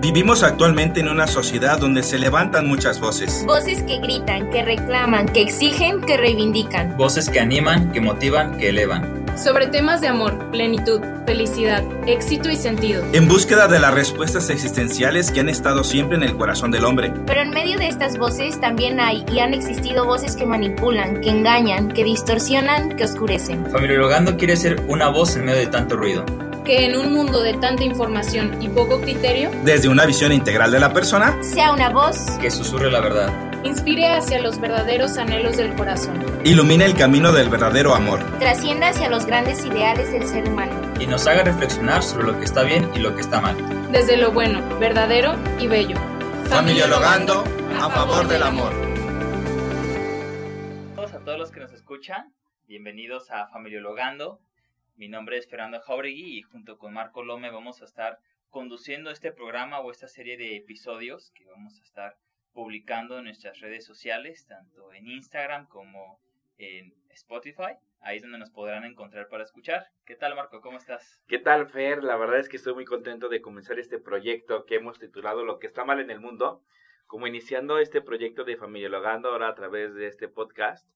Vivimos actualmente en una sociedad donde se levantan muchas voces. Voces que gritan, que reclaman, que exigen, que reivindican. Voces que animan, que motivan, que elevan. Sobre temas de amor, plenitud, felicidad, éxito y sentido. En búsqueda de las respuestas existenciales que han estado siempre en el corazón del hombre. Pero en medio de estas voces también hay y han existido voces que manipulan, que engañan, que distorsionan, que oscurecen. Familiologando quiere ser una voz en medio de tanto ruido que en un mundo de tanta información y poco criterio, desde una visión integral de la persona, sea una voz que susurre la verdad, inspire hacia los verdaderos anhelos del corazón, ilumine el camino del verdadero amor, trascienda hacia los grandes ideales del ser humano. Y nos haga reflexionar sobre lo que está bien y lo que está mal, desde lo bueno, verdadero y bello. Familiologando a favor del amor. A todos los que nos escuchan, bienvenidos a Familiologando mi nombre es Fernando Jauregui y junto con Marco Lome vamos a estar conduciendo este programa o esta serie de episodios que vamos a estar publicando en nuestras redes sociales, tanto en Instagram como en Spotify. Ahí es donde nos podrán encontrar para escuchar. ¿Qué tal, Marco? ¿Cómo estás? ¿Qué tal, Fer? La verdad es que estoy muy contento de comenzar este proyecto que hemos titulado Lo que está mal en el mundo, como iniciando este proyecto de Familiologando ahora a través de este podcast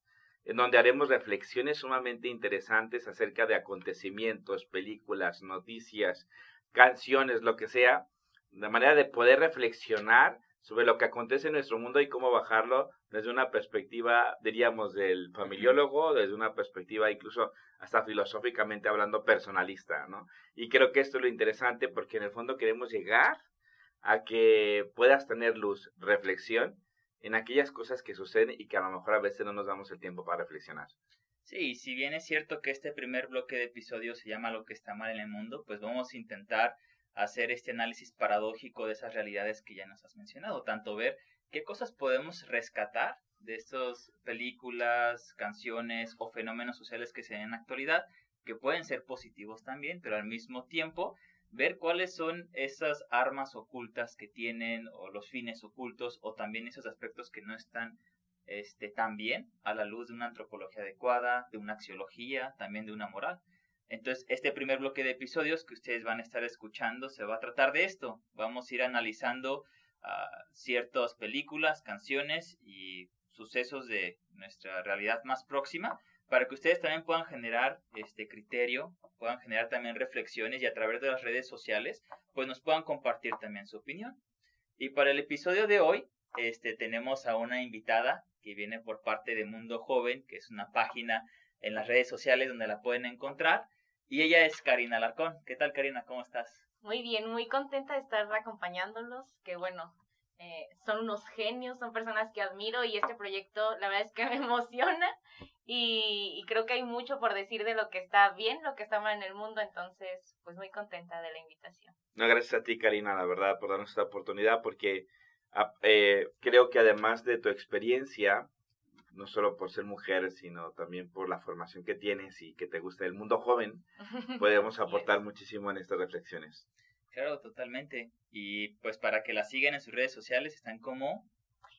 en donde haremos reflexiones sumamente interesantes acerca de acontecimientos, películas, noticias, canciones, lo que sea, de manera de poder reflexionar sobre lo que acontece en nuestro mundo y cómo bajarlo desde una perspectiva, diríamos, del familiólogo, desde una perspectiva incluso hasta filosóficamente hablando personalista, ¿no? Y creo que esto es lo interesante porque en el fondo queremos llegar a que puedas tener luz, reflexión en aquellas cosas que suceden y que a lo mejor a veces no nos damos el tiempo para reflexionar. Sí, si bien es cierto que este primer bloque de episodios se llama Lo que está mal en el mundo, pues vamos a intentar hacer este análisis paradójico de esas realidades que ya nos has mencionado, tanto ver qué cosas podemos rescatar de estas películas, canciones o fenómenos sociales que se ven en la actualidad, que pueden ser positivos también, pero al mismo tiempo ver cuáles son esas armas ocultas que tienen o los fines ocultos o también esos aspectos que no están este, tan bien a la luz de una antropología adecuada, de una axiología, también de una moral. Entonces, este primer bloque de episodios que ustedes van a estar escuchando se va a tratar de esto. Vamos a ir analizando uh, ciertas películas, canciones y sucesos de nuestra realidad más próxima para que ustedes también puedan generar este criterio, puedan generar también reflexiones y a través de las redes sociales, pues nos puedan compartir también su opinión. Y para el episodio de hoy, este, tenemos a una invitada que viene por parte de Mundo Joven, que es una página en las redes sociales donde la pueden encontrar. Y ella es Karina Alarcón. ¿Qué tal, Karina? ¿Cómo estás? Muy bien, muy contenta de estar acompañándolos. Que bueno, eh, son unos genios, son personas que admiro y este proyecto la verdad es que me emociona y, creo que hay mucho por decir de lo que está bien, lo que está mal en el mundo, entonces pues muy contenta de la invitación. No, gracias a ti Karina, la verdad, por darnos esta oportunidad porque ah, eh, creo que además de tu experiencia, no solo por ser mujer, sino también por la formación que tienes y que te gusta el mundo joven, podemos aportar muchísimo en estas reflexiones. Claro, totalmente. Y pues para que la sigan en sus redes sociales están como...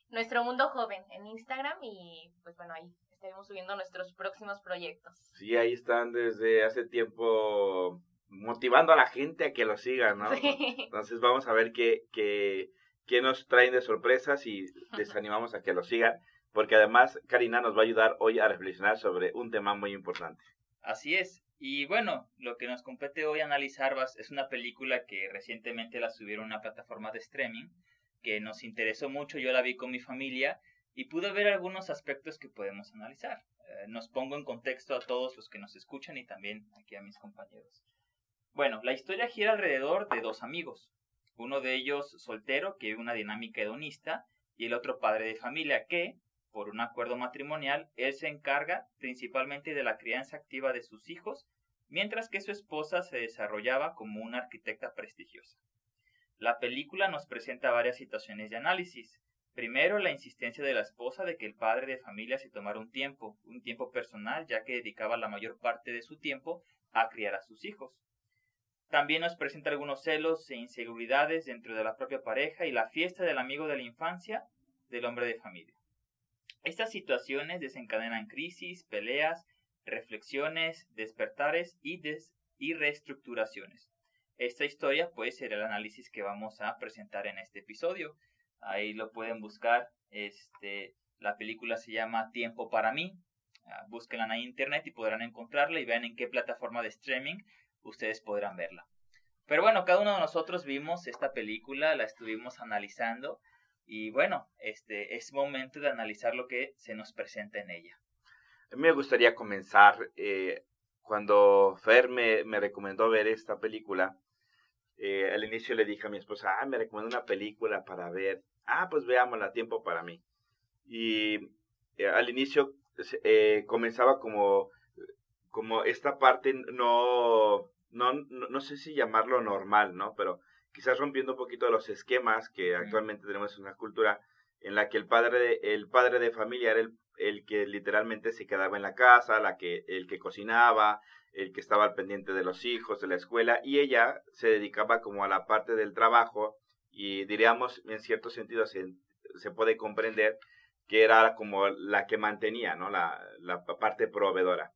Nuestro Mundo Joven en Instagram y pues bueno, ahí estaremos subiendo nuestros próximos proyectos. Sí, ahí están desde hace tiempo motivando a la gente a que lo sigan, ¿no? Entonces vamos a ver qué, qué, qué nos traen de sorpresas y les animamos a que lo sigan, porque además Karina nos va a ayudar hoy a reflexionar sobre un tema muy importante. Así es, y bueno, lo que nos compete hoy analizar es una película que recientemente la subieron a una plataforma de streaming, que nos interesó mucho, yo la vi con mi familia y pude ver algunos aspectos que podemos analizar. Eh, nos pongo en contexto a todos los que nos escuchan y también aquí a mis compañeros. Bueno, la historia gira alrededor de dos amigos, uno de ellos soltero, que vive una dinámica hedonista, y el otro padre de familia, que, por un acuerdo matrimonial, él se encarga principalmente de la crianza activa de sus hijos, mientras que su esposa se desarrollaba como una arquitecta prestigiosa. La película nos presenta varias situaciones de análisis. Primero, la insistencia de la esposa de que el padre de familia se tomara un tiempo, un tiempo personal, ya que dedicaba la mayor parte de su tiempo a criar a sus hijos. También nos presenta algunos celos e inseguridades dentro de la propia pareja y la fiesta del amigo de la infancia del hombre de familia. Estas situaciones desencadenan crisis, peleas, reflexiones, despertares y, reestructuraciones. esta historia pues será el análisis que vamos a presentar en este episodio. Ahí lo pueden buscar. Este, la película se llama Tiempo para mí. Ah, búsquenla en internet y podrán encontrarla y vean en qué plataforma de streaming ustedes podrán verla. Pero bueno, cada uno de nosotros vimos esta película, la estuvimos analizando y bueno, este es momento de analizar lo que se nos presenta en ella. Me gustaría comenzar eh, cuando Fer me, me, recomendó ver esta película. Eh, al inicio le dije a mi esposa, ah, me recomendó una película para ver. Ah, pues veámosla, tiempo para mí. Y eh, al inicio eh, comenzaba como, como esta parte no, no, no, sé si llamarlo normal, ¿no? Pero quizás rompiendo un poquito los esquemas que actualmente tenemos en una cultura en la que el padre de, el padre de familia era el, el que literalmente se quedaba en la casa, la que, el que cocinaba, el que estaba al pendiente de los hijos, de la escuela, y ella se dedicaba como a la parte del trabajo y diríamos en cierto sentido se, se puede comprender que era como la que mantenía, ¿no? La, la parte proveedora.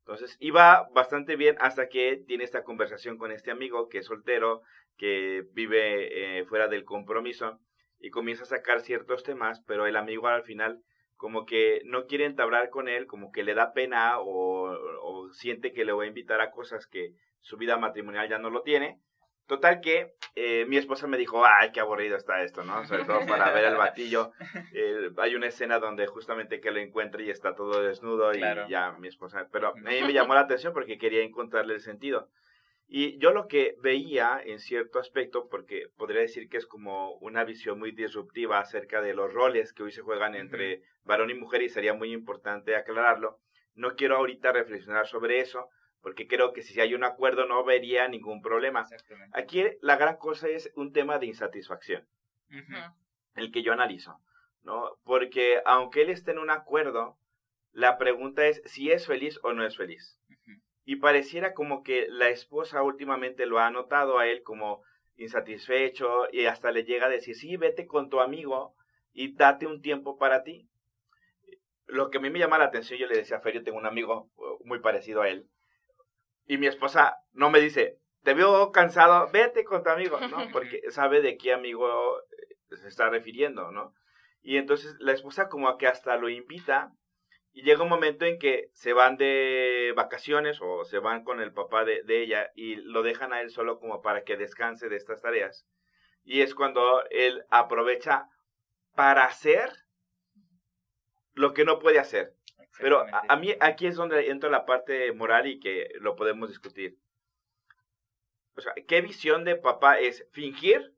Entonces iba bastante bien hasta que tiene esta conversación con este amigo que es soltero, que vive eh, fuera del compromiso y comienza a sacar ciertos temas, pero el amigo al final como que no quiere entablar con él, como que le da pena o, o siente que le va a invitar a cosas que su vida matrimonial ya no lo tiene Total que eh, mi esposa me dijo, ay, qué aburrido está esto, ¿no? Sobre todo para ver el batillo. Eh, hay una escena donde justamente que lo encuentra y está todo desnudo y ya mi esposa... Pero a mí me llamó la atención porque quería encontrarle el sentido. Y yo lo que veía en cierto aspecto, porque podría decir que es como una visión muy disruptiva acerca de los roles que hoy se juegan entre varón y mujer y sería muy importante aclararlo. No quiero ahorita reflexionar sobre eso, porque creo que si hay un acuerdo no vería ningún problema. Aquí la gran cosa es un tema de insatisfacción, el que yo analizo, ¿no? Porque aunque él esté en un acuerdo, la pregunta es si es feliz o no es feliz. Y pareciera como que la esposa últimamente lo ha notado a él como insatisfecho y hasta le llega a decir, sí, vete con tu amigo y date un tiempo para ti. Lo que a mí me llama la atención, yo le decía a Fer, yo tengo un amigo uh, muy parecido a él, y mi esposa no me dice, te veo cansado, vete con tu amigo, ¿no? Porque sabe de qué amigo eh, se está refiriendo, ¿no? Y entonces la esposa como que hasta lo invita y llega un momento en que se van de vacaciones o se van con el papá de, de, ella y lo dejan a él solo como para que descanse de estas tareas. Y es cuando él aprovecha para hacer lo que no puede hacer. Pero a, mí aquí es donde entra la parte moral y que lo podemos discutir. O sea, ¿qué visión de papá es fingir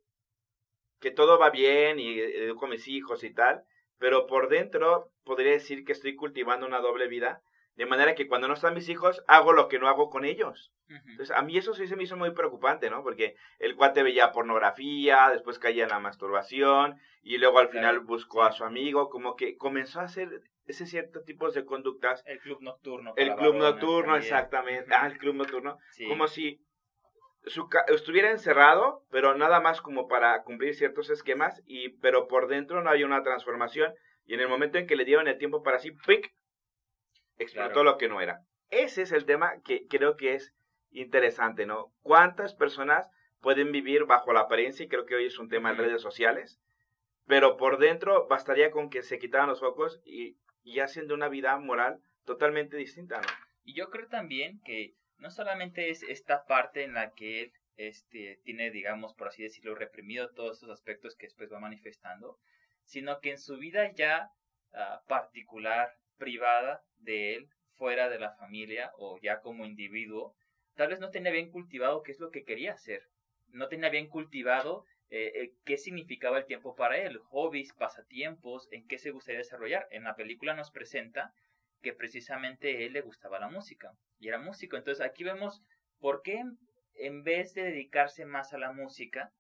que todo va bien y educo a mis hijos y tal? Pero por dentro podría decir que estoy cultivando una doble vida, de manera que cuando no están mis hijos hago lo que no hago con ellos. Entonces, a mí eso sí se me hizo muy preocupante, ¿no? Porque el cuate veía pornografía, después caía en la masturbación y luego al final buscó a su amigo, como que comenzó a hacer ese cierto tipo de conductas. El club nocturno. El club nocturno, exactamente. Ah, el club nocturno. Como si su estuviera encerrado, pero nada más como para cumplir ciertos esquemas, y pero por dentro no había una transformación. Y en el momento en que le dieron el tiempo para sí, ¡pic! explotó lo que no era. Ese es el tema que creo que es interesante, ¿no? ¿Cuántas personas pueden vivir bajo la apariencia? Y creo que hoy es un tema en redes sociales. Pero por dentro bastaría con que se quitaran los focos y y haciendo una vida moral totalmente distinta, ¿no? Y yo creo también que no solamente es esta parte en la que él este, tiene, digamos, por así decirlo, reprimido todos esos aspectos que después va manifestando, sino que en su vida ya ah, particular, privada de él, fuera de la familia o ya como individuo, tal vez no tenía bien cultivado qué es lo que quería hacer. No tenía bien cultivado eh, eh, qué significaba el tiempo para él, hobbies, pasatiempos, en qué se gustaría desarrollar. En la película nos presenta que precisamente él le gustaba la música y era músico. Entonces aquí vemos por qué en vez de dedicarse más a la música,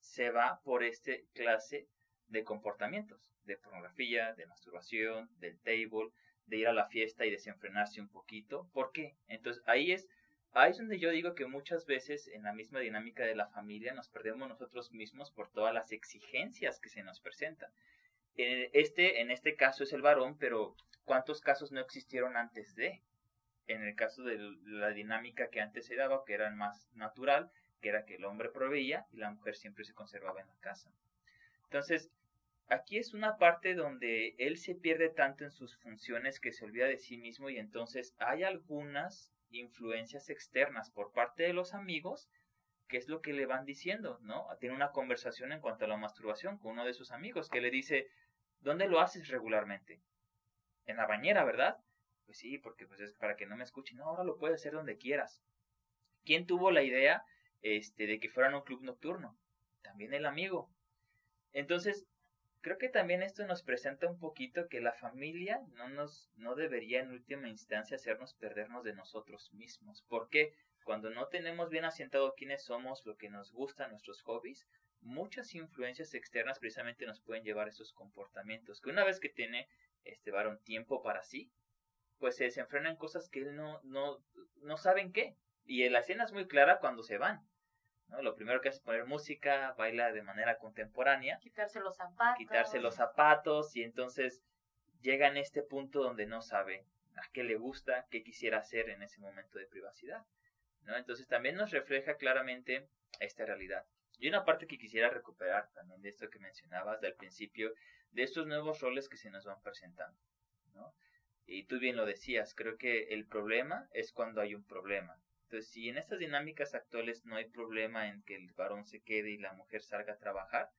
se va por este clase de comportamientos, de pornografía, de masturbación, del table, de ir a la fiesta y desenfrenarse un poquito. ¿Por qué? Entonces ahí es Ahí es donde yo digo que muchas veces en la misma dinámica de la familia nos perdemos nosotros mismos por todas las exigencias que se nos presentan. Este, en este caso es el varón, pero ¿cuántos casos no existieron antes de? En el caso de la dinámica que antes se daba, que era más natural, que era que el hombre proveía y la mujer siempre se conservaba en la casa. Entonces, aquí es una parte donde él se pierde tanto en sus funciones que se olvida de sí mismo y entonces hay algunas influencias externas por parte de los amigos que es lo que le van diciendo, ¿no? Tiene una conversación en cuanto a la masturbación con uno de sus amigos que le dice, ¿dónde lo haces regularmente? En la bañera, ¿verdad? Pues sí, porque pues es para que no me escuchen. No, ahora lo puedes hacer donde quieras. ¿Quién tuvo la idea este, de que fueran un club nocturno? También el amigo. Entonces, creo que también esto nos presenta un poquito que la familia no nos no debería en última instancia hacernos perdernos de nosotros mismos. ¿Por qué? Cuando no tenemos bien asentado quiénes somos, lo que nos gusta, nuestros hobbies, muchas influencias externas precisamente nos pueden llevar a esos comportamientos. Que una vez que tiene este varón tiempo para sí, pues se desenfrenan cosas que él no, no, no saben qué. Y la escena es muy clara cuando se van. ¿no? Lo primero que hace es poner música, baila de manera contemporánea. Quitarse los zapatos. Quitarse los zapatos y entonces llega en este punto donde no sabe a qué le gusta, qué quisiera hacer en ese momento de privacidad. ¿no? Entonces también nos refleja claramente esta realidad. Y una parte que quisiera recuperar también de esto que mencionabas del principio, de estos nuevos roles que se nos van presentando. ¿no? Y tú bien lo decías, creo que el problema es cuando hay un problema. Entonces, si en estas dinámicas actuales no hay problema en que el varón se quede y la mujer salga a trabajar,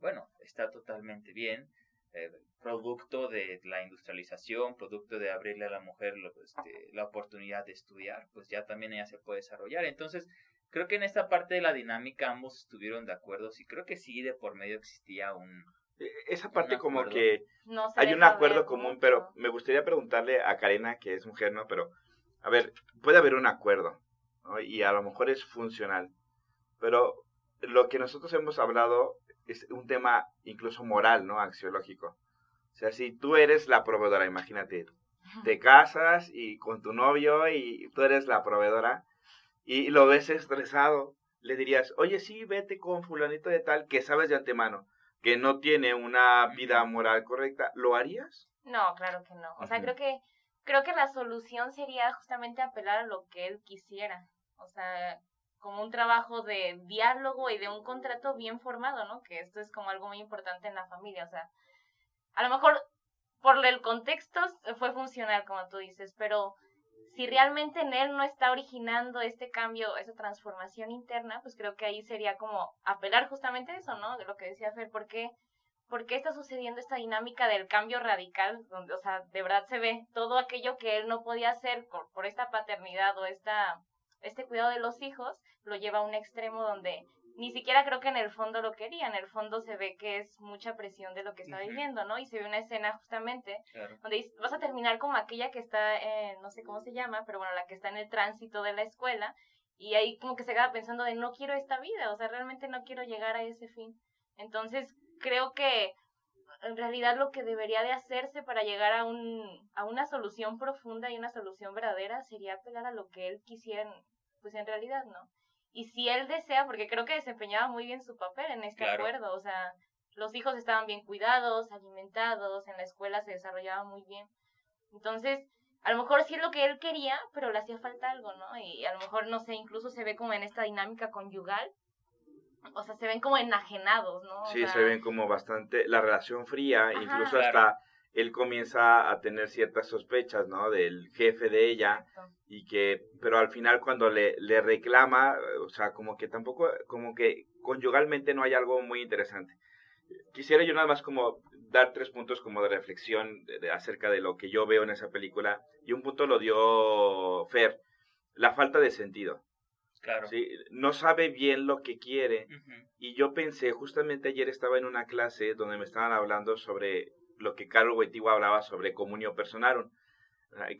bueno, está totalmente bien. Eh, producto de la industrialización, producto de abrirle a la mujer este, la oportunidad de estudiar, pues ya también ella se puede desarrollar. Entonces, creo que en esta parte de la dinámica ambos estuvieron de acuerdo. Sí, creo que sí, de por medio existía un, esa parte como que hay un acuerdo común, pero me gustaría preguntarle a Karina, que es mujer, ¿no? Pero, a ver, puede haber un acuerdo, ¿no? Y a lo mejor es funcional, pero lo que nosotros hemos hablado es un tema incluso moral, ¿no? Axiológico. O sea, si tú eres la proveedora, imagínate, te casas y con tu novio y tú eres la proveedora y lo ves estresado, le dirías, oye, sí, vete con fulanito de tal que sabes de antemano que no tiene una vida moral correcta, ¿lo harías? No, claro que no. O sea, creo que creo que la solución sería justamente apelar a lo que él quisiera. O sea, como un trabajo de diálogo y de un contrato bien formado, ¿no? Que esto es como algo muy importante en la familia. O sea, a lo mejor por el contexto fue funcional, como tú dices, pero si realmente en él no está originando este cambio, esa transformación interna, pues creo que ahí sería como apelar justamente a eso, ¿no? De lo que decía Fer, ¿por qué, ¿por qué está sucediendo esta dinámica del cambio radical? Donde, o sea, de verdad se ve todo aquello que él no podía hacer por, por esta paternidad o esta, este cuidado de los hijos, lo lleva a un extremo donde ni siquiera creo que en el fondo lo quería, en el fondo se ve que es mucha presión de lo que está viviendo, ¿no? Y se ve una escena justamente donde vas a terminar como aquella que está, en, no sé cómo se llama, pero bueno, la que está en el tránsito de la escuela y ahí como que se queda pensando de no quiero esta vida, o sea, realmente no quiero llegar a ese fin. Entonces, creo que en realidad lo que debería de hacerse para llegar a un a una solución profunda y una solución verdadera sería apelar a lo que él quisiera, pues en realidad, ¿no? Y si él desea, porque creo que desempeñaba muy bien su papel en este acuerdo, o sea, los hijos estaban bien cuidados, alimentados, en la escuela se desarrollaba muy bien. Entonces, a lo mejor sí es lo que él quería, pero le hacía falta algo, ¿no? Y a lo mejor, no sé, incluso se ve como en esta dinámica conyugal, o sea, se ven como enajenados, ¿no? sí, se ven como bastante, la relación fría, incluso hasta él comienza a tener ciertas sospechas, ¿no? Del jefe de ella y que, pero al final cuando le, le reclama, o sea, como que tampoco, como que conyugalmente no hay algo muy interesante. Quisiera yo nada más como dar tres puntos como de reflexión de, acerca de lo que yo veo en esa película y un punto lo dio Fer, la falta de sentido. Claro. ¿sí? No sabe bien lo que quiere. Y yo pensé, justamente ayer estaba en una clase donde me estaban hablando sobre lo que Carlos Wojtyła hablaba sobre comunio personarum,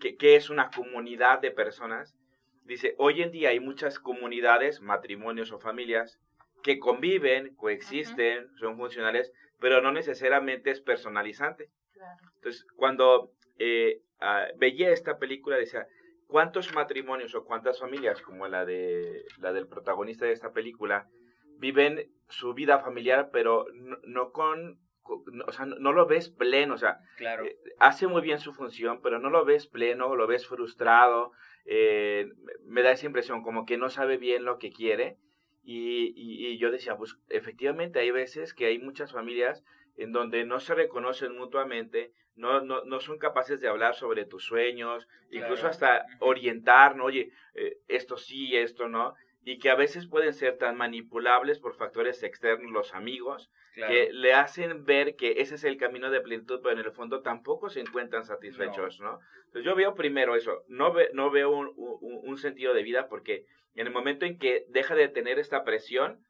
que, es una comunidad de personas. Dice, hoy en día hay muchas comunidades, matrimonios o familias, que conviven, coexisten, son funcionales, pero no necesariamente es personalizante. Entonces, cuando eh, ah, veía esta película, decía, ¿cuántos matrimonios o cuántas familias, como la, de, la del protagonista de esta película, viven su vida familiar, pero no con o sea, no, lo ves pleno, o sea, claro. Eh, hace muy bien su función, pero no lo ves pleno, lo ves frustrado, eh, me da esa impresión como que no sabe bien lo que quiere Y, y, yo decía, pues efectivamente hay veces que hay muchas familias en donde no se reconocen mutuamente, no, no, no son capaces de hablar sobre tus sueños, incluso hasta orientar, ¿no? Oye, eh, esto sí, esto no, y que a veces pueden ser tan manipulables por factores externos, los amigos, que le hacen ver que ese es el camino de plenitud, pero en el fondo tampoco se encuentran satisfechos, ¿no? Entonces yo veo primero eso, no, ve, no veo un, un, sentido de vida porque en el momento en que deja de tener esta presión,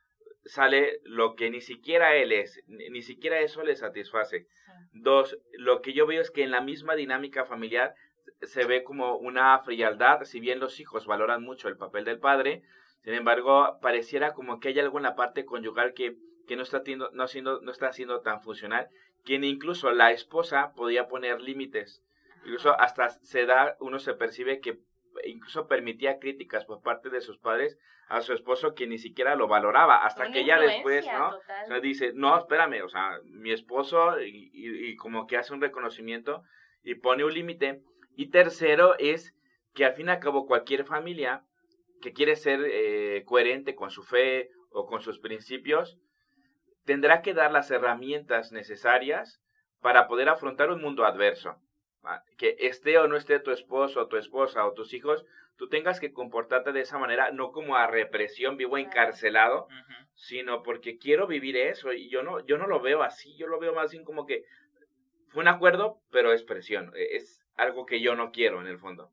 sale lo que ni siquiera él es, ni, siquiera eso le satisface. Dos, lo que yo veo es que en la misma dinámica familiar se ve como una frialdad, si bien los hijos valoran mucho el papel del padre, sin embargo, pareciera como que hay algo en la parte conyugal que, que no, está tiendo, no, siendo, no está siendo tan funcional, quien incluso la esposa podía poner límites. Incluso hasta se da, uno se percibe que incluso permitía críticas por parte de sus padres a su esposo que ni siquiera lo valoraba, hasta que ella después, ¿no? O sea, dice, no, espérame, o sea, mi esposo, y, y, y como que hace un reconocimiento y pone un límite. Y tercero es que al fin y al cabo cualquier familia que quiere ser eh, coherente con su fe o con sus principios, tendrá que dar las herramientas necesarias para poder afrontar un mundo adverso. Que esté o no esté tu esposo o tu esposa o tus hijos, tú tengas que comportarte de esa manera, no como a represión, vivo encarcelado, sino porque quiero vivir eso y yo no, yo no lo veo así, yo lo veo más bien como que fue un acuerdo, pero es presión, e, es algo que yo no quiero en el fondo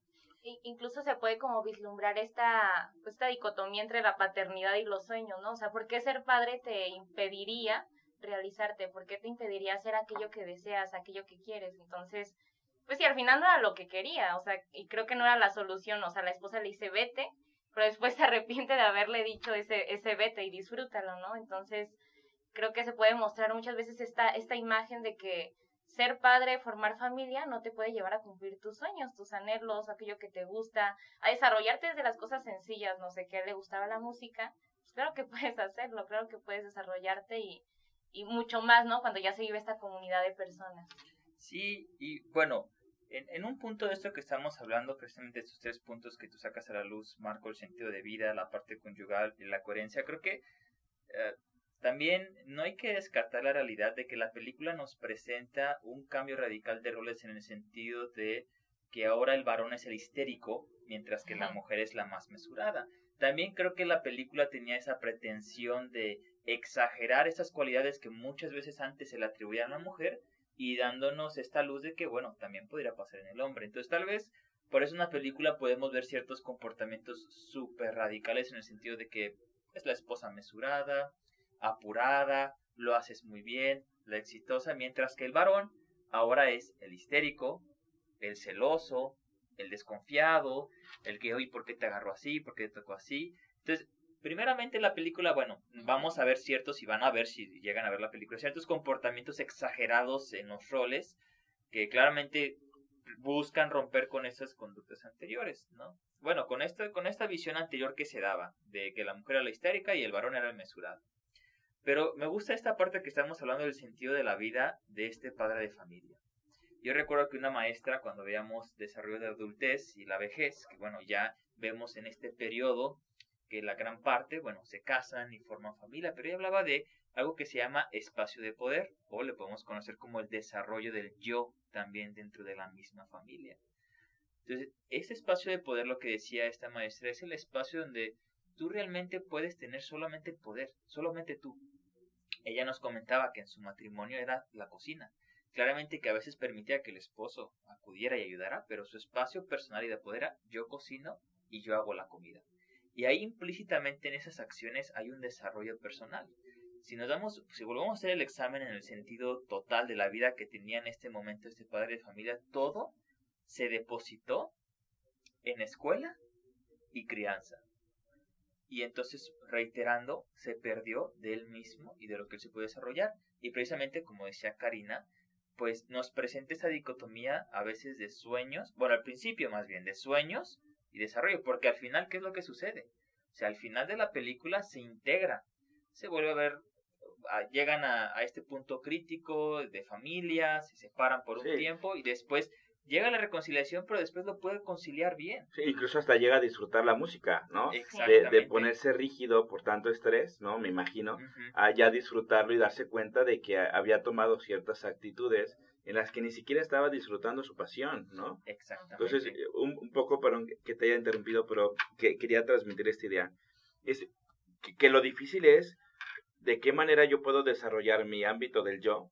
incluso se puede como vislumbrar esta, pues, esta dicotomía entre la paternidad y los sueños, ¿no? O sea, ¿por qué ser padre te impediría realizarte? ¿Por qué te impediría hacer aquello que deseas, aquello que quieres? Entonces, pues sí, al final no era lo que quería, o sea, y creo que no era la solución, o sea, la esposa le dice vete, pero después se arrepiente de haberle dicho ese, ese vete y disfrútalo, ¿no? Entonces, creo que se puede mostrar muchas veces esta, esta imagen de que ser padre, formar familia, no te puede llevar a cumplir tus sueños, tus anhelos, aquello que te gusta, a desarrollarte desde las cosas sencillas, no sé, qué le gustaba la música, pues claro que puedes hacerlo, claro que puedes desarrollarte y, y mucho más, ¿no? Cuando ya se vive esta comunidad de personas. Sí, y bueno, en, en, un punto de esto que estamos hablando, precisamente estos tres puntos que tú sacas a la luz, Marco, el sentido de vida, la parte conyugal y la coherencia, creo que eh, también no hay que descartar la realidad de que la película nos presenta un cambio radical de roles en el sentido de que ahora el varón es el histérico, mientras que la mujer es la más mesurada. También creo que la película tenía esa pretensión de exagerar esas cualidades que muchas veces antes se le atribuían a la mujer y dándonos esta luz de que, bueno, también podría pasar en el hombre. Entonces, tal vez por eso en una película podemos ver ciertos comportamientos súper radicales en el sentido de que es la esposa mesurada, apurada, lo haces muy bien, la exitosa, mientras que el varón ahora es el histérico, el celoso, el desconfiado, el que, oye, ¿por qué te agarró así? ¿Por qué te tocó así? Entonces, primeramente la película, bueno, vamos a ver ciertos, y van a ver si llegan a ver la película, ciertos comportamientos exagerados en los roles que claramente buscan romper con esas conductas anteriores, ¿no? Bueno, con esta, con esta visión anterior que se daba, de que la mujer era la histérica y el varón era el mesurado. Pero me gusta esta parte que estamos hablando del sentido de la vida de este padre de familia. Yo recuerdo que una maestra, cuando veíamos desarrollo de adultez y la vejez, que bueno, ya vemos en este periodo que la gran parte, bueno, se casan y forman familia, pero ella hablaba de algo que se llama espacio de poder, o le podemos conocer como el desarrollo del yo también dentro de la misma familia. Entonces, ese espacio de poder, lo que decía esta maestra, es el espacio donde tú realmente puedes tener solamente poder, solamente tú. Ella nos comentaba que en su matrimonio era la cocina. Claramente que a veces permitía que el esposo acudiera y ayudara, pero su espacio personal y de poder era yo cocino y yo hago la comida. Y ahí implícitamente en esas acciones hay un desarrollo personal. Si nos damos, si volvemos a hacer el examen en el sentido total de la vida que tenía en este momento este padre de familia, todo se depositó en escuela y crianza y entonces reiterando se perdió de él mismo y de lo que él se puede desarrollar. Y precisamente como decía Karina pues nos presenta esa dicotomía a veces de sueños bueno al principio más bien de sueños y desarrollo porque al final qué es lo que sucede o sea al final de la película se integra se vuelve a ver llegan a, este punto crítico de familia se separan por un tiempo y después llega a la reconciliación, pero después lo puede conciliar bien. Sí, incluso hasta llega a disfrutar la música, ¿no? De, Exactamente. de ponerse rígido por tanto estrés, ¿no? Me imagino, a ya disfrutarlo y darse cuenta de que había tomado ciertas actitudes en las que ni siquiera estaba disfrutando su pasión, ¿no? Exactamente. Entonces, eh, un, un poco, perdón que te haya interrumpido, pero que quería transmitir esta idea. Es que, que lo difícil es de qué manera yo puedo desarrollar mi ámbito del yo,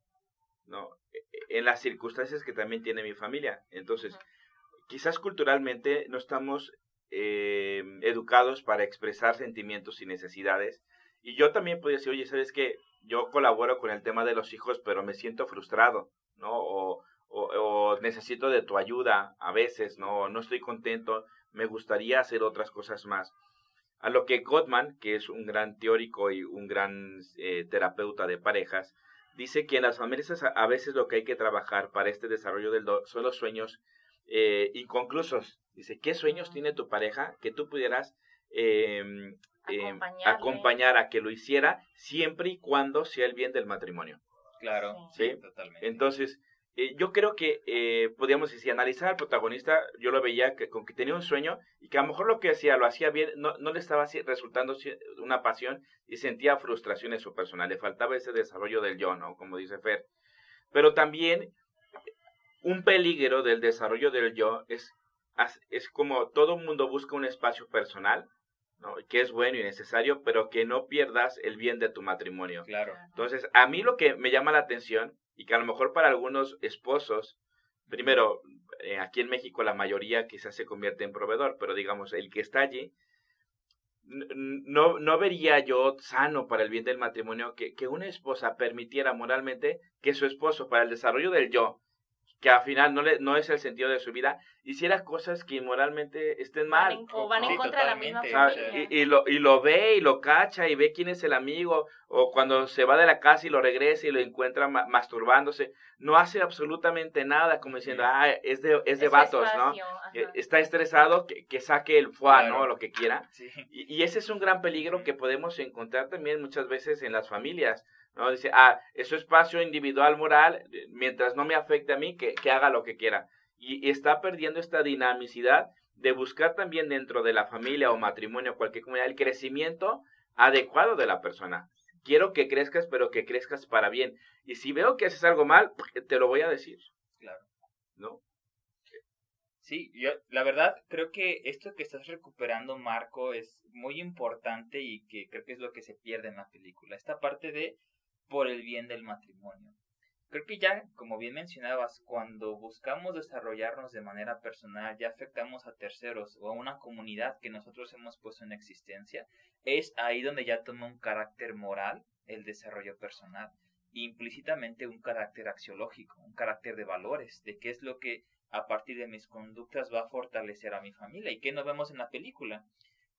¿no? E- En las circunstancias que también tiene mi familia. Entonces, quizás culturalmente no estamos eh, educados para expresar sentimientos y necesidades. Y yo también podría decir, oye, ¿sabes qué? Yo colaboro con el tema de los hijos, pero me siento frustrado, ¿no? O, o, o necesito de tu ayuda a veces, ¿no? No estoy contento, me gustaría hacer otras cosas más. A lo que Gottman, que es un gran teórico y un gran eh, terapeuta de parejas, dice que en las familias a, veces lo que hay que trabajar para este desarrollo del do son los sueños eh, inconclusos. Dice, ¿qué sueños tiene tu pareja que tú pudieras eh, eh, Acompañarle. acompañar a que lo hiciera siempre y cuando sea el bien del matrimonio? Claro, Sí. sí, totalmente. Entonces, eh, yo creo que eh, podríamos decir, analizar al protagonista, yo lo veía que, con que tenía un sueño y que a lo mejor lo que hacía, lo hacía bien, no, no le estaba así resultando una pasión y sentía frustración en su personal, le faltaba ese desarrollo del yo, ¿no? Como dice Fer. Pero también un peligro del desarrollo del yo es, es como todo mundo busca un espacio personal, ¿no? Que es bueno y necesario, pero que no pierdas el bien de tu matrimonio. Claro. Entonces, a mí lo que me llama la atención, y que a lo mejor para algunos esposos, primero, eh, aquí en México la mayoría quizás se convierte en proveedor, pero digamos, el que está allí, no, no vería yo sano para el bien del matrimonio que, que una esposa permitiera moralmente que su esposo, para el desarrollo del yo, que al final no, le, no es el sentido de su vida, hiciera cosas que moralmente estén Van mal. en- o van Sí, en contra de la misma. Y, y lo, y lo ve y lo cacha y ve quién es el amigo, o cuando se va de la casa y lo regresa y lo encuentra ma- masturbándose, no hace absolutamente nada, como diciendo, Sí. ah, es de, es de vatos, ¿no? ajá. Está estresado, que, que saque el foie, Claro. ¿no? Lo que quiera. Sí. Y, y ese es un gran peligro que podemos encontrar también muchas veces en las familias, ¿no? Dice, ah, es su espacio individual moral, eh, mientras no me afecte a mí, que, que haga lo que quiera. Y, y está perdiendo esta dinamicidad de buscar también dentro de la familia o matrimonio, cualquier comunidad, el crecimiento adecuado de la persona. Quiero que crezcas, pero que crezcas para bien. Y si veo que haces algo mal, te lo voy a decir, Claro. ¿no? Sí, yo la verdad creo que esto que estás recuperando, Marco, es muy importante y que creo que es lo que se pierde en la película. Esta parte de por el bien del matrimonio. Creo que ya, como bien mencionabas, cuando buscamos desarrollarnos de manera personal, ya afectamos a terceros o a una comunidad que nosotros hemos puesto en existencia, es ahí donde ya toma un carácter moral el desarrollo personal, implícitamente un carácter axiológico, un carácter de valores, de qué es lo que a partir de mis conductas va a fortalecer a mi familia. ¿Y qué nos vemos en la película?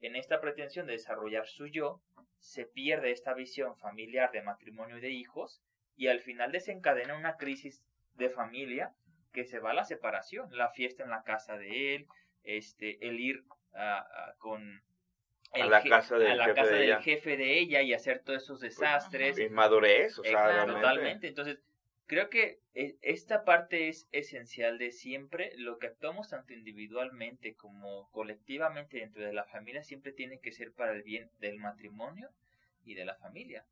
En esta pretensión de desarrollar su yo, se pierde esta visión familiar de matrimonio y de hijos y al final desencadena una crisis de familia que se va a la separación, la fiesta en la casa de él, este, el ir con A la casa del a la jefe casa de del ella. jefe de ella y hacer todos esos desastres. Inmadurez, o sea, Exacto, totalmente. Entonces, creo que e- esta parte es esencial de siempre. Lo que actuamos tanto individualmente como colectivamente dentro de la familia siempre tiene que ser para el bien del matrimonio y de la familia.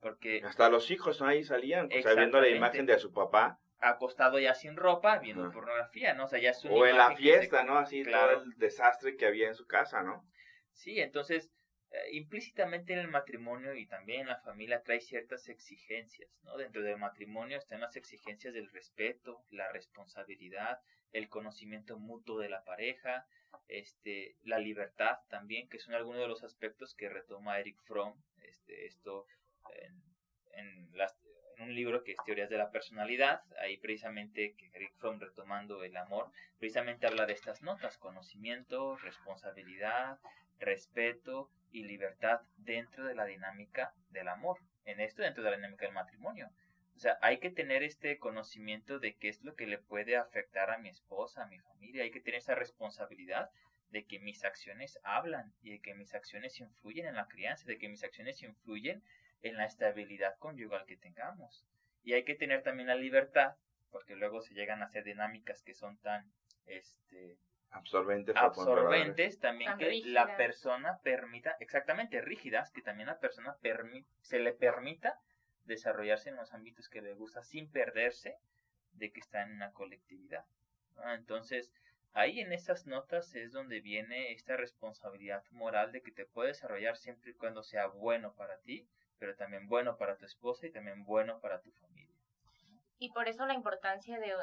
Porque Hasta los hijos ¿no? ahí salían, o sea, viendo la imagen de su papá. acostado ya sin ropa, viendo pornografía, ¿no? O sea, ya es una O en la se- fiesta, ¿no? Así Claro. todo el desastre que había en su casa, ¿no? Sí, entonces eh, implícitamente en el matrimonio y también en la familia trae ciertas exigencias, ¿no? Dentro del matrimonio están las exigencias del respeto, la responsabilidad, el conocimiento mutuo de la pareja, este, la libertad también, que son algunos de los aspectos que retoma Eric Fromm, este, esto en, las- un libro que es Teorías de la Personalidad, ahí precisamente que Eric Fromm retomando el amor, precisamente habla de estas notas, conocimiento, responsabilidad, respeto y libertad dentro de la dinámica del amor, en esto dentro de la dinámica del matrimonio. O sea, hay que tener este conocimiento de qué es lo que le puede afectar a mi esposa, a mi familia, hay que tener esa responsabilidad de que mis acciones hablan y de que mis acciones influyen en la crianza, de que mis acciones influyen en la estabilidad conyugal que tengamos. Y hay que tener también la libertad porque luego se llegan a hacer dinámicas que son tan este absorbentes, absorbentes también que la persona permita, exactamente rígidas, que también la persona se le permita desarrollarse en los ámbitos que le gusta sin perderse de que está en una colectividad. Entonces, ahí en esas notas es donde viene esta responsabilidad moral de que te puede desarrollar siempre y cuando sea bueno para ti, pero también bueno para tu esposa y también bueno para tu familia. Y por eso la importancia de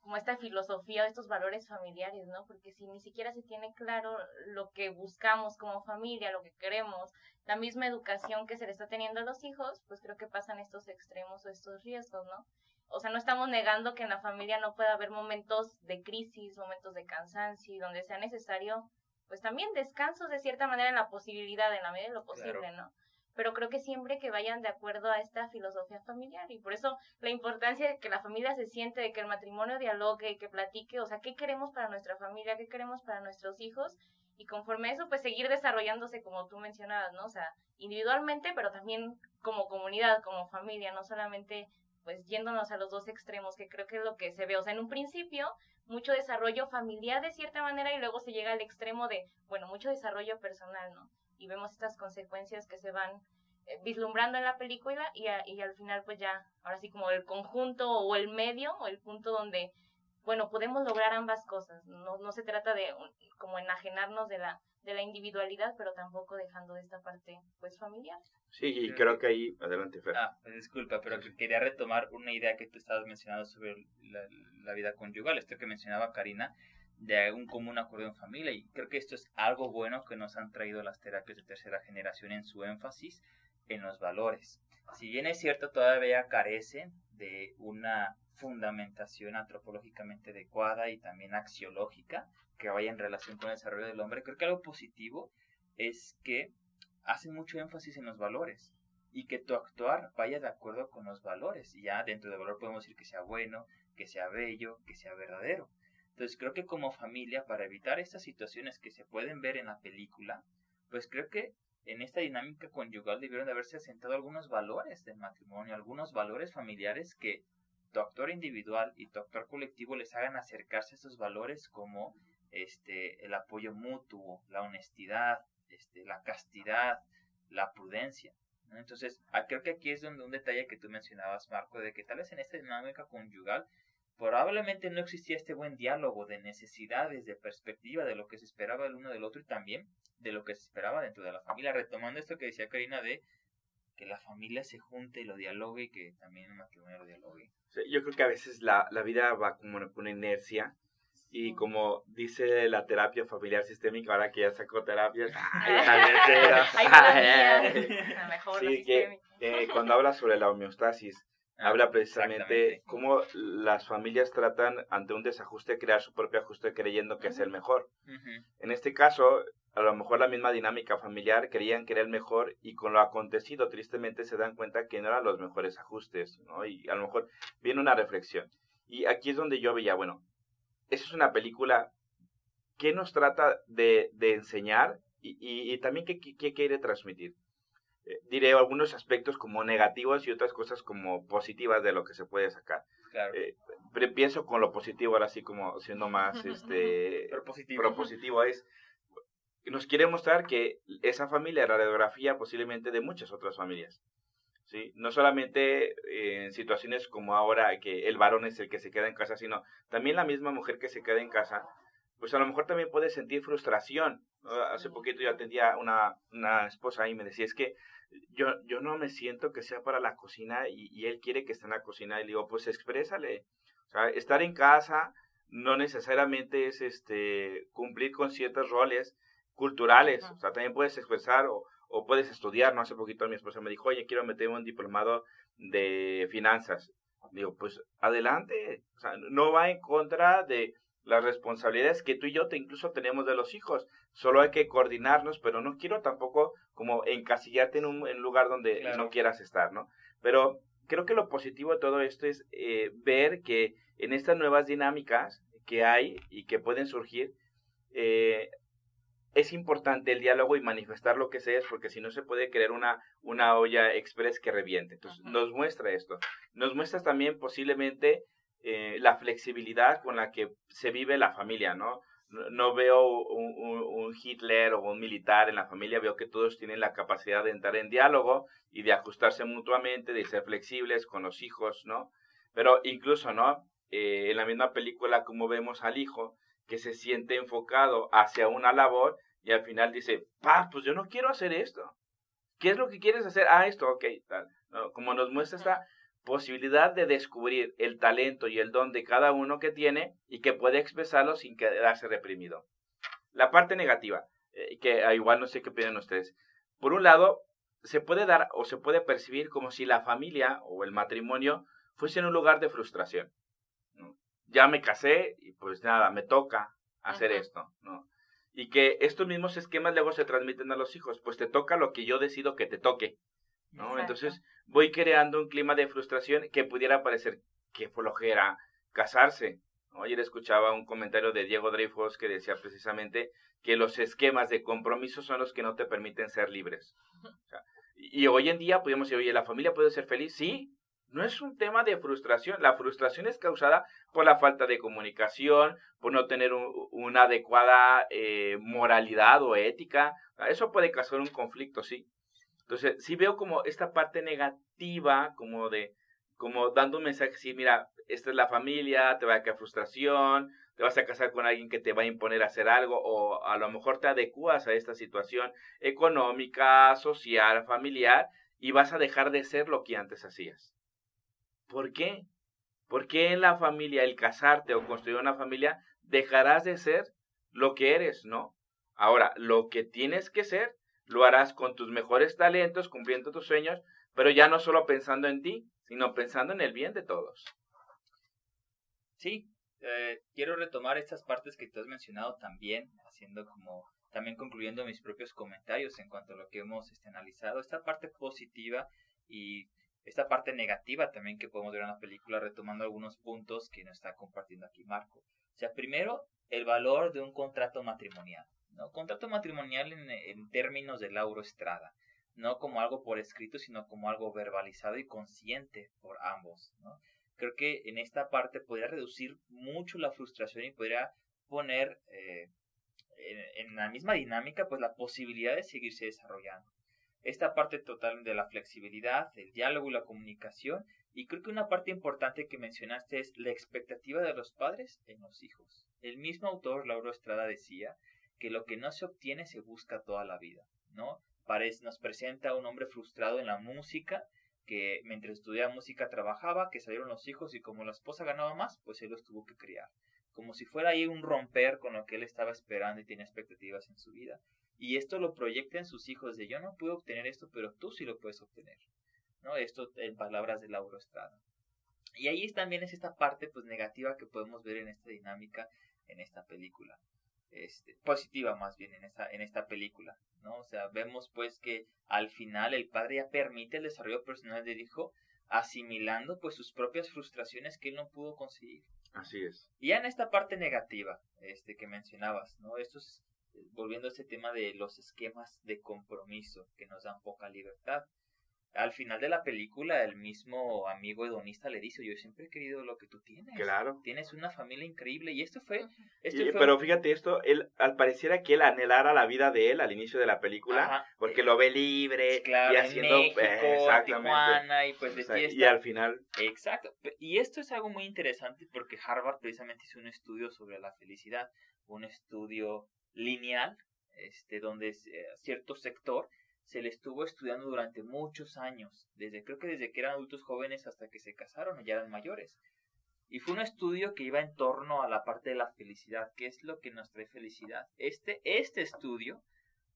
como esta filosofía de estos valores familiares, ¿no? Porque si ni siquiera se tiene claro lo que buscamos como familia, lo que queremos, la misma educación que se le está teniendo a los hijos, pues creo que pasan estos extremos o estos riesgos, ¿no? O sea, no estamos negando que en la familia no pueda haber momentos de crisis, momentos de cansancio, donde sea necesario, pues también descansos de cierta manera en la posibilidad, en la medida de lo posible, ¿no? Pero creo que siempre que vayan de acuerdo a esta filosofía familiar y por eso la importancia de que la familia se siente, de que el matrimonio dialogue, que platique, o sea, qué queremos para nuestra familia, qué queremos para nuestros hijos y conforme a eso pues seguir desarrollándose como tú mencionabas, ¿no? O sea, individualmente, pero también como comunidad, como familia, no solamente pues yéndonos a los dos extremos, que creo que es lo que se ve, o sea, en un principio mucho desarrollo familiar de cierta manera y luego se llega al extremo de, bueno, mucho desarrollo personal, ¿no? Y vemos estas consecuencias que se van eh, vislumbrando en la película y, y al final pues ya, ahora sí como el conjunto o el medio o el punto donde, bueno, podemos lograr ambas cosas. No, no se trata de como enajenarnos de la, de la individualidad, pero tampoco dejando de esta parte pues familiar. Sí, y creo que ahí, adelante Fer. Ah, pues, disculpa, pero quería retomar una idea que tú estabas mencionando sobre la, la vida conyugal, esto que mencionaba Karina, de un común acuerdo en familia y creo que esto es algo bueno que nos han traído las terapias de tercera generación en su énfasis en los valores. Si bien es cierto todavía carece de una fundamentación antropológicamente adecuada y también axiológica que vaya en relación con el desarrollo del hombre, creo que algo positivo es que hacen mucho énfasis en los valores y que tu actuar vaya de acuerdo con los valores. Ya dentro del valor podemos decir que sea bueno, que sea bello, que sea verdadero. Entonces creo que como familia, para evitar estas situaciones que se pueden ver en la película, pues creo que en esta dinámica conyugal debieron de haberse asentado algunos valores del matrimonio, algunos valores familiares que tu actor individual y tu actor colectivo les hagan acercarse a esos valores como este el apoyo mutuo, la honestidad, este, la castidad, la prudencia. Entonces, ah, creo que aquí es donde un detalle que tú mencionabas, Marco, de que tal vez en esta dinámica conyugal probablemente no existía este buen diálogo de necesidades, de perspectiva, de lo que se esperaba el uno del otro y también de lo que se esperaba dentro de la familia. Retomando esto que decía Karina de que la familia se junte y lo dialogue y que también el matrimonio lo dialogue. yo creo que a veces la, la vida va como una inercia y como dice la terapia familiar sistémica, ahora que ya sacó terapias, sí, que, cuando habla sobre la homeostasis, habla precisamente cómo las familias tratan ante un desajuste crear su propio ajuste creyendo que es el mejor. En este caso, a lo mejor la misma dinámica familiar creían que era el mejor y con lo acontecido tristemente se dan cuenta que no eran los mejores ajustes, ¿no? Y a lo mejor viene una reflexión. Y aquí es donde yo veía, bueno, esa es una película que nos trata de, de enseñar y, y, también qué, qué quiere transmitir. Eh, diré algunos aspectos como negativos y otras cosas como positivas de lo que se puede sacar. Claro. Eh, pienso con lo positivo ahora sí como siendo más este propositivo. propositivo es nos quiere mostrar que esa familia era radiografía posiblemente de muchas otras familias. ¿sí? No solamente en situaciones como ahora que el varón es el que se queda en casa, sino también la misma mujer que se queda en casa, pues a lo mejor también puede sentir frustración. Hace poquito yo atendía una, una esposa y me decía, es que yo, yo no me siento que sea para la cocina y, él quiere que esté en la cocina y le digo, pues exprésale. O sea, estar en casa no necesariamente es este cumplir con ciertos roles culturales. O sea, también puedes expresar o, o puedes estudiar. No hace poquito mi esposa me dijo, oye, quiero meterme un diplomado de finanzas. Digo, pues adelante. O sea, no va en contra de las responsabilidades que tú y yo te incluso tenemos de los hijos. Solo hay que coordinarnos, pero no quiero tampoco como encasillarte en un lugar donde no quieras estar, ¿no? Pero creo que lo positivo de todo esto es eh, ver que en estas nuevas dinámicas que hay y que pueden surgir, eh, es importante el diálogo y manifestar lo que se es, porque si no se puede crear una, una olla express que reviente. Entonces, nos muestra esto. Nos muestra también posiblemente eh, la flexibilidad con la que se vive la familia, ¿no? No, veo un, un, Hitler o un militar en la familia, veo que todos tienen la capacidad de entrar en diálogo y de ajustarse mutuamente, de ser flexibles con los hijos, ¿no? Pero incluso, ¿no? Eh, en la misma película, como vemos al hijo que se siente enfocado hacia una labor y al final dice, pa, pues yo no quiero hacer esto. ¿Qué es lo que quieres hacer? Ah, esto, ok, tal. Como nos muestra esta posibilidad de descubrir el talento y el don de cada uno que tiene y que puede expresarlo sin quedarse reprimido. La parte negativa, eh, que ah, igual no sé qué opinan ustedes. Por un lado, se puede dar o se puede percibir como si la familia o el matrimonio fuese un lugar de frustración. Ya me casé y pues nada, me toca hacer esto, ¿no? Y que estos mismos esquemas luego se transmiten a los hijos, pues te toca lo que yo decido que te toque. ¿No? Entonces voy creando un clima de frustración que pudiera parecer que flojera casarse. Ayer escuchaba un comentario de Diego Dreyfus que decía precisamente que los esquemas de compromiso son los que no te permiten ser libres. y hoy en día podemos decir, oye, ¿la familia puede ser feliz? Sí, no es un tema de frustración. La frustración es causada por la falta de comunicación, por no tener una adecuada eh, moralidad o ética. Eso puede causar un conflicto, sí. Entonces, sí veo como esta parte negativa, como de, como dando un mensaje, sí, mira, esta es la familia, te va a caer frustración, te vas a casar con alguien que te va a imponer a hacer algo, o a lo mejor te adecuas a esta situación económica, social, familiar, y vas a dejar de ser lo que antes hacías. ¿Por qué? ¿Por qué en la familia, el casarte o construir una familia, dejarás de ser lo que eres, no? Ahora, lo que tienes que ser lo harás con tus mejores talentos, cumpliendo tus sueños, pero ya no solo pensando en ti, sino pensando en el bien de todos. Sí, eh, quiero retomar estas partes que tú has mencionado también, haciendo como, también concluyendo mis propios comentarios en cuanto a lo que hemos este, analizado, esta parte positiva y esta parte negativa también que podemos ver en la película, retomando algunos puntos que nos está compartiendo aquí Marco. O sea, primero, el valor de un contrato matrimonial. ¿No? Contrato matrimonial en, términos de Lauro Estrada, no como algo por escrito, sino como algo verbalizado y consciente por ambos. Creo que en esta parte podría reducir mucho la frustración y podría poner eh, en, en, la misma dinámica pues la posibilidad de seguirse desarrollando. Esta parte total de la flexibilidad, el diálogo y la comunicación y creo que una parte importante que mencionaste es la expectativa de los padres en los hijos. El mismo autor, Lauro Estrada, decía que lo que no se obtiene se busca toda la vida, ¿no? Parece, nos presenta un hombre frustrado en la música, que mientras estudiaba música trabajaba, que salieron los hijos y como la esposa ganaba más, pues él los tuvo que criar. Como si fuera ahí un romper con lo que él estaba esperando y tenía expectativas en su vida. Y esto lo proyecta en sus hijos de yo no puedo obtener esto, pero tú sí lo puedes obtener. ¿no? Esto en palabras de Lauro Estrada. Y ahí también es esta parte pues negativa que podemos ver en esta dinámica en esta película este, positiva más bien en esta, en esta película, ¿no? O sea, vemos pues que al final el padre ya permite el desarrollo personal del hijo asimilando pues sus propias frustraciones que él no pudo conseguir. Así es. Y ya en esta parte negativa, este que mencionabas, ¿no? Esto es volviendo a ese tema de los esquemas de compromiso que nos dan poca libertad al final de la película el mismo amigo hedonista le dice, yo siempre he querido lo que tú tienes. Claro. Tienes una familia increíble y esto fue... Pero fíjate esto, él al pareciera que él anhelara la vida de él al inicio de la película, porque lo ve libre y haciendo... México, Tijuana y pues de fiesta. Y al final... Exacto. Y esto es algo muy interesante porque Harvard precisamente hizo un estudio sobre la felicidad, un estudio lineal, este, donde eh, cierto sector se le estuvo estudiando durante muchos años, desde creo que desde que eran adultos jóvenes hasta que se casaron y ya eran mayores. Y fue un estudio que iba en torno a la parte de la felicidad, qué es lo que nos trae felicidad. Este, este estudio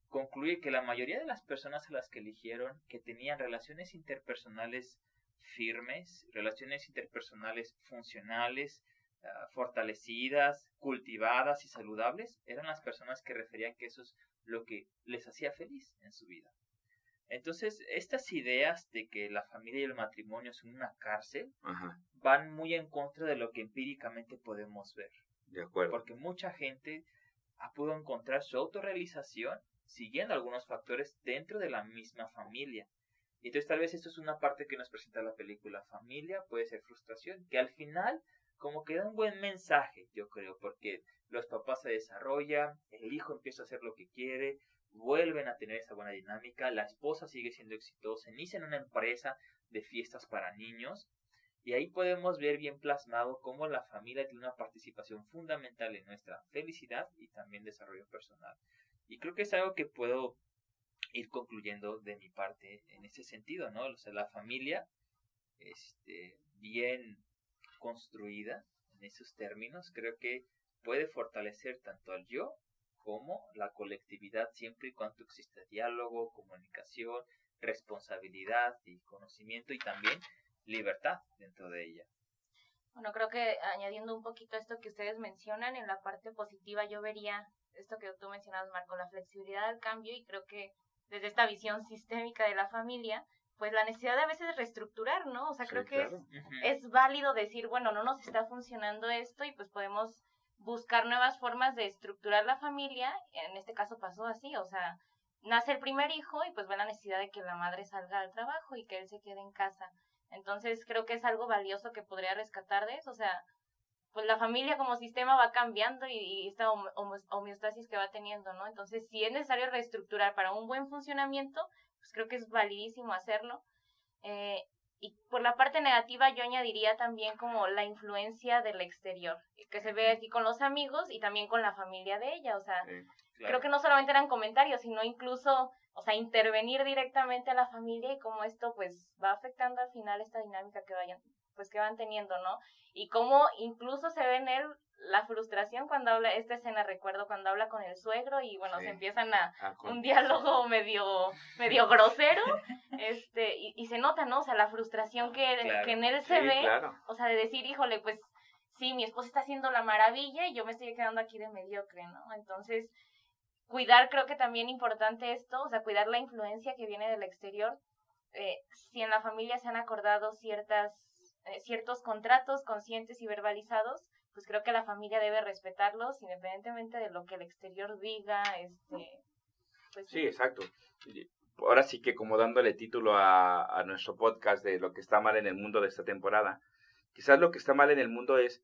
concluye que la mayoría de las personas a las que eligieron que tenían relaciones interpersonales firmes, relaciones interpersonales funcionales, ah, fortalecidas, cultivadas y saludables, eran las personas que referían que eso es lo que les hacía feliz en su vida. Entonces, estas ideas de que la familia y el matrimonio son una cárcel van muy en contra de lo que empíricamente podemos ver. De acuerdo. Porque mucha gente ha podido encontrar su autorrealización siguiendo algunos factores dentro de la misma familia. Y entonces tal vez esto es una parte que nos presenta la película. Familia puede ser frustración, que al final como que da un buen mensaje, yo creo, porque los papás se desarrollan, el hijo empieza a hacer lo que quiere, vuelven a tener esa buena dinámica, la esposa sigue siendo exitosa, inicia en una empresa de fiestas para niños, y ahí podemos ver bien plasmado cómo la familia tiene una participación fundamental en nuestra felicidad y también desarrollo personal. Y creo que es algo que puedo ir concluyendo de mi parte en ese sentido, ¿no? O sea, la familia, este, bien construida en esos términos, creo que puede fortalecer tanto al yo como la colectividad siempre y cuando exista diálogo, comunicación, responsabilidad y conocimiento y también libertad dentro de ella. Bueno, creo que añadiendo un poquito a esto que ustedes mencionan, en la parte positiva yo vería esto que tú mencionas, Marco, la flexibilidad al cambio y creo que desde esta visión sistémica de la familia, pues la necesidad de a veces reestructurar, ¿no? O sea, creo que es, es válido decir, bueno, no nos está funcionando esto y pues podemos buscar nuevas formas de estructurar la familia. En este caso pasó así, o sea, nace el primer hijo y pues ve la necesidad de que la madre salga al trabajo y que él se quede en casa. Entonces creo que es algo valioso que podría rescatar de eso, o sea, pues la familia como sistema va cambiando y, esta homeostasis que va teniendo, ¿no? Entonces, si es necesario reestructurar para un buen funcionamiento, pues creo que es validísimo hacerlo. Eh, y por la parte negativa yo añadiría también como la influencia del exterior, que se ve aquí con los amigos y también con la familia de ella, o sea, creo que no solamente eran comentarios, sino incluso, o sea, intervenir directamente a la familia y cómo esto pues va afectando al final esta dinámica que vayan, pues que van teniendo, ¿no? Y cómo incluso se ve en él la frustración cuando habla, esta escena recuerdo cuando habla con el suegro y bueno, se empiezan a ah, un diálogo medio, medio grosero, este, y, se nota, ¿no? O sea, la frustración que, que en él se ve, o sea, de decir, híjole, pues sí, mi esposa está haciendo la maravilla y yo me estoy quedando aquí de mediocre, ¿no? Entonces, cuidar creo que también importante esto, o sea, cuidar la influencia que viene del exterior. Eh, si en la familia se han acordado ciertas, eh, ciertos contratos conscientes y verbalizados, pues creo que la familia debe respetarlos independientemente de lo que el exterior diga, este, pues sí, exacto. Ahora sí que como dándole título a, a nuestro podcast de lo que está mal en el mundo de esta temporada, quizás lo que está mal en el mundo es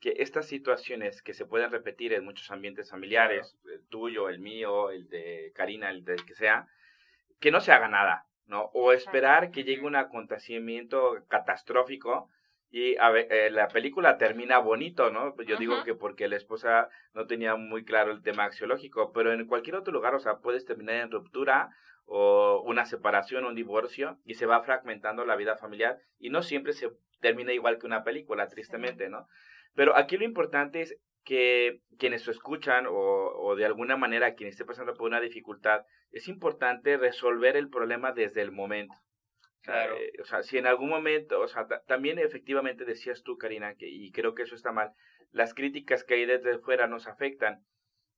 que estas situaciones que se pueden repetir en muchos ambientes familiares, el tuyo, el mío, el de Karina, el del que sea, que no se haga nada, ¿no? O esperar que llegue un acontecimiento catastrófico y a ver, eh, la película termina bonito, ¿no? Yo digo que porque la esposa no tenía muy claro el tema axiológico, pero en cualquier otro lugar, o sea, puedes terminar en ruptura o una separación, un divorcio, y se va fragmentando la vida familiar y no siempre se termina igual que una película, tristemente, ¿no? Pero aquí lo importante es que quienes lo escuchan o, o de alguna manera quien esté pasando por una dificultad, es importante resolver el problema desde el momento. Claro. Eh, o sea, si en algún momento, o sea, también efectivamente decías tú, Karina, que, y creo que eso está mal, las críticas que hay desde fuera nos afectan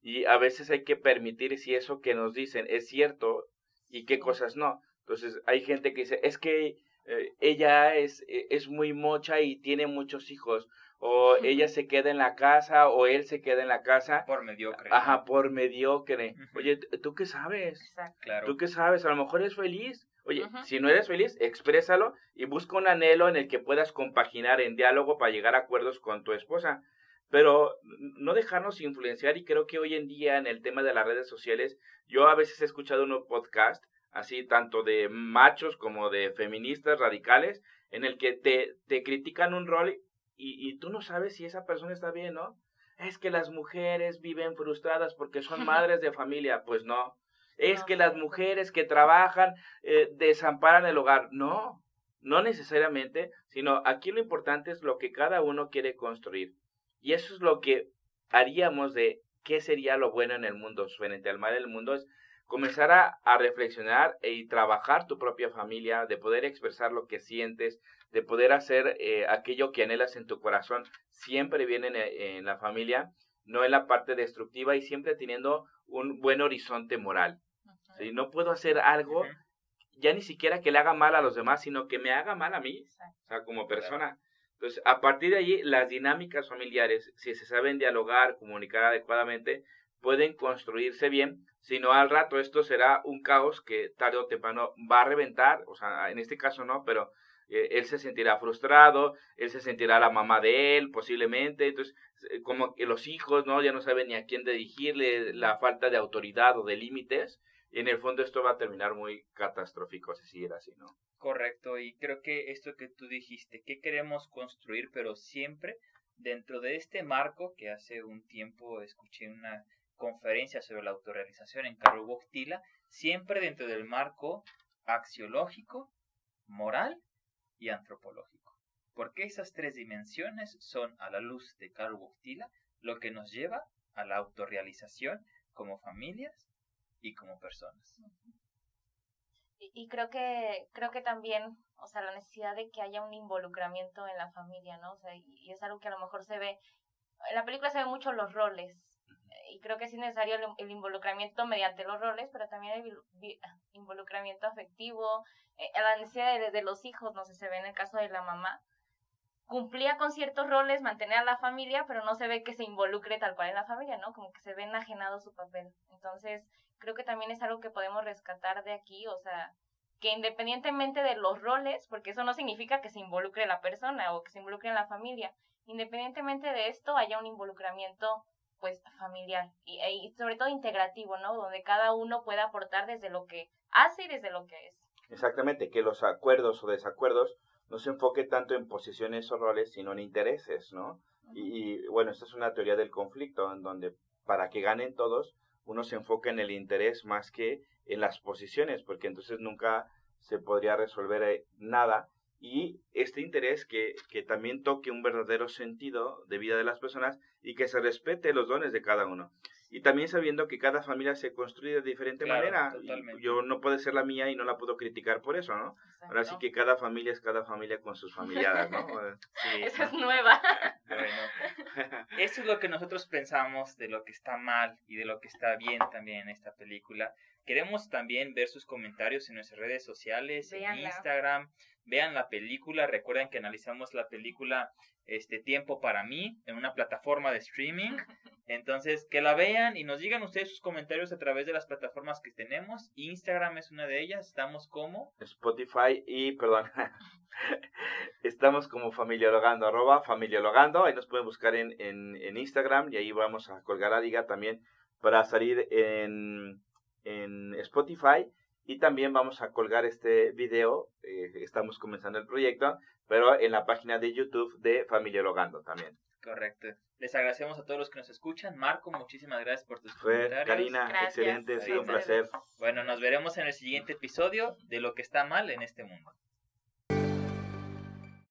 y a veces hay que permitir si eso que nos dicen es cierto y qué cosas no. Entonces, hay gente que dice, es que eh, ella es, e, es muy mocha y tiene muchos hijos, o ella se queda en la casa, o él se queda en la casa. Por mediocre. Ajá, por mediocre. Oye, ¿tú qué sabes? Claro. ¿Tú qué sabes? A lo mejor es feliz. Oye, si no eres feliz, exprésalo y busca un anhelo en el que puedas compaginar en diálogo para llegar a acuerdos con tu esposa. Pero no dejarnos influenciar y creo que hoy en día en el tema de las redes sociales, yo a veces he escuchado unos podcast así tanto de machos como de feministas radicales, en el que te, te critican un rol y, y tú no sabes si esa persona está bien, ¿no? Es que las mujeres viven frustradas porque son madres de familia. Pues no, es que las mujeres que trabajan eh, desamparan el hogar. No, no necesariamente, sino aquí lo importante es lo que cada uno quiere construir. Y eso es lo que haríamos de qué sería lo bueno en el mundo, frente al mal en el mundo, es comenzar a, a reflexionar y trabajar tu propia familia, de poder expresar lo que sientes, de poder hacer eh, aquello que anhelas en tu corazón, siempre viene en la familia, no en la parte destructiva y siempre teniendo un buen horizonte moral. ¿Sí? No puedo hacer algo ya ni siquiera que le haga mal a los demás, sino que me haga mal a mí, o sea, como persona. Entonces, a partir de allí, las dinámicas familiares, si se saben dialogar, comunicar adecuadamente, pueden construirse bien, sino al rato esto será un caos que tarde o temprano va a reventar, o sea, en este caso no, pero eh, él se sentirá frustrado, él se sentirá la mamá de él posiblemente, entonces eh, como que los hijos no ya no saben ni a quién dirigirle, la falta de autoridad o de límites, y en el fondo esto va a terminar muy catastrófico si sigue así, ¿no? Correcto, y creo que esto que tú dijiste, que queremos construir, pero siempre dentro de este marco que hace un tiempo escuché una conferencia sobre la autorrealización en Carlo Boctila, siempre dentro del marco axiológico, moral y antropológico. Porque esas tres dimensiones son, a la luz de Carlo Boctila, lo que nos lleva a la autorrealización como familias y como personas. Y, creo que creo que también, o sea, la necesidad de que haya un involucramiento en la familia, ¿no? O sea, y, es algo que a lo mejor se ve en la película se ven mucho los roles, y creo que es necesario el, involucramiento mediante los roles, pero también el involucramiento afectivo, eh, la necesidad de, los hijos, no sé, se ve en el caso de la mamá, cumplía con ciertos roles, mantener a la familia, pero no se ve que se involucre tal cual en la familia, ¿no? Como que se ve enajenado su papel. Entonces, creo que también es algo que podemos rescatar de aquí, o sea, que independientemente de los roles, porque eso no significa que se involucre la persona o que se involucre en la familia, independientemente de esto haya un involucramiento pues familiar y, e, y, sobre todo integrativo, ¿no? Donde cada uno pueda aportar desde lo que hace y desde lo que es. Exactamente, que los acuerdos o desacuerdos no se enfoque tanto en posiciones o roles, sino en intereses, ¿no? y, bueno, esta es una teoría del conflicto, en donde para que ganen todos, uno se enfoca en el interés más que en las posiciones, porque entonces nunca se podría resolver eh, nada y este interés que, que, también toque un verdadero sentido de vida de las personas y que se respete los dones de cada uno. Y también sabiendo que cada familia se construye de diferente manera. yo no puede ser la mía y no la puedo criticar por eso, ¿no? Ahora sí que cada familia es cada familia con sus familiares, ¿no? Sí, Esa es nueva. Bueno, eso es lo que nosotros pensamos de lo que está mal y de lo que está bien también en esta película. Queremos también ver sus comentarios en nuestras redes sociales, en Instagram. Vean la película. Recuerden que analizamos la película este Tiempo para mí en una plataforma de streaming. Entonces, que la vean y nos digan ustedes sus comentarios a través de las plataformas que tenemos. Instagram es una de ellas. Estamos como Spotify y, perdón, estamos como familiologando, arroba familiologando. Ahí nos pueden buscar en, en, Instagram y ahí vamos a colgar a Diga también para salir en en Spotify y también vamos a colgar este video, eh, estamos comenzando el proyecto, pero en la página de YouTube de Familia Logando también. Correcto. Les agradecemos a todos los que nos escuchan. Marco, muchísimas gracias por tus Fue, comentarios. Karina, excelente, ha sido un placer. Bueno, nos veremos en el siguiente episodio de Lo que está mal en este mundo.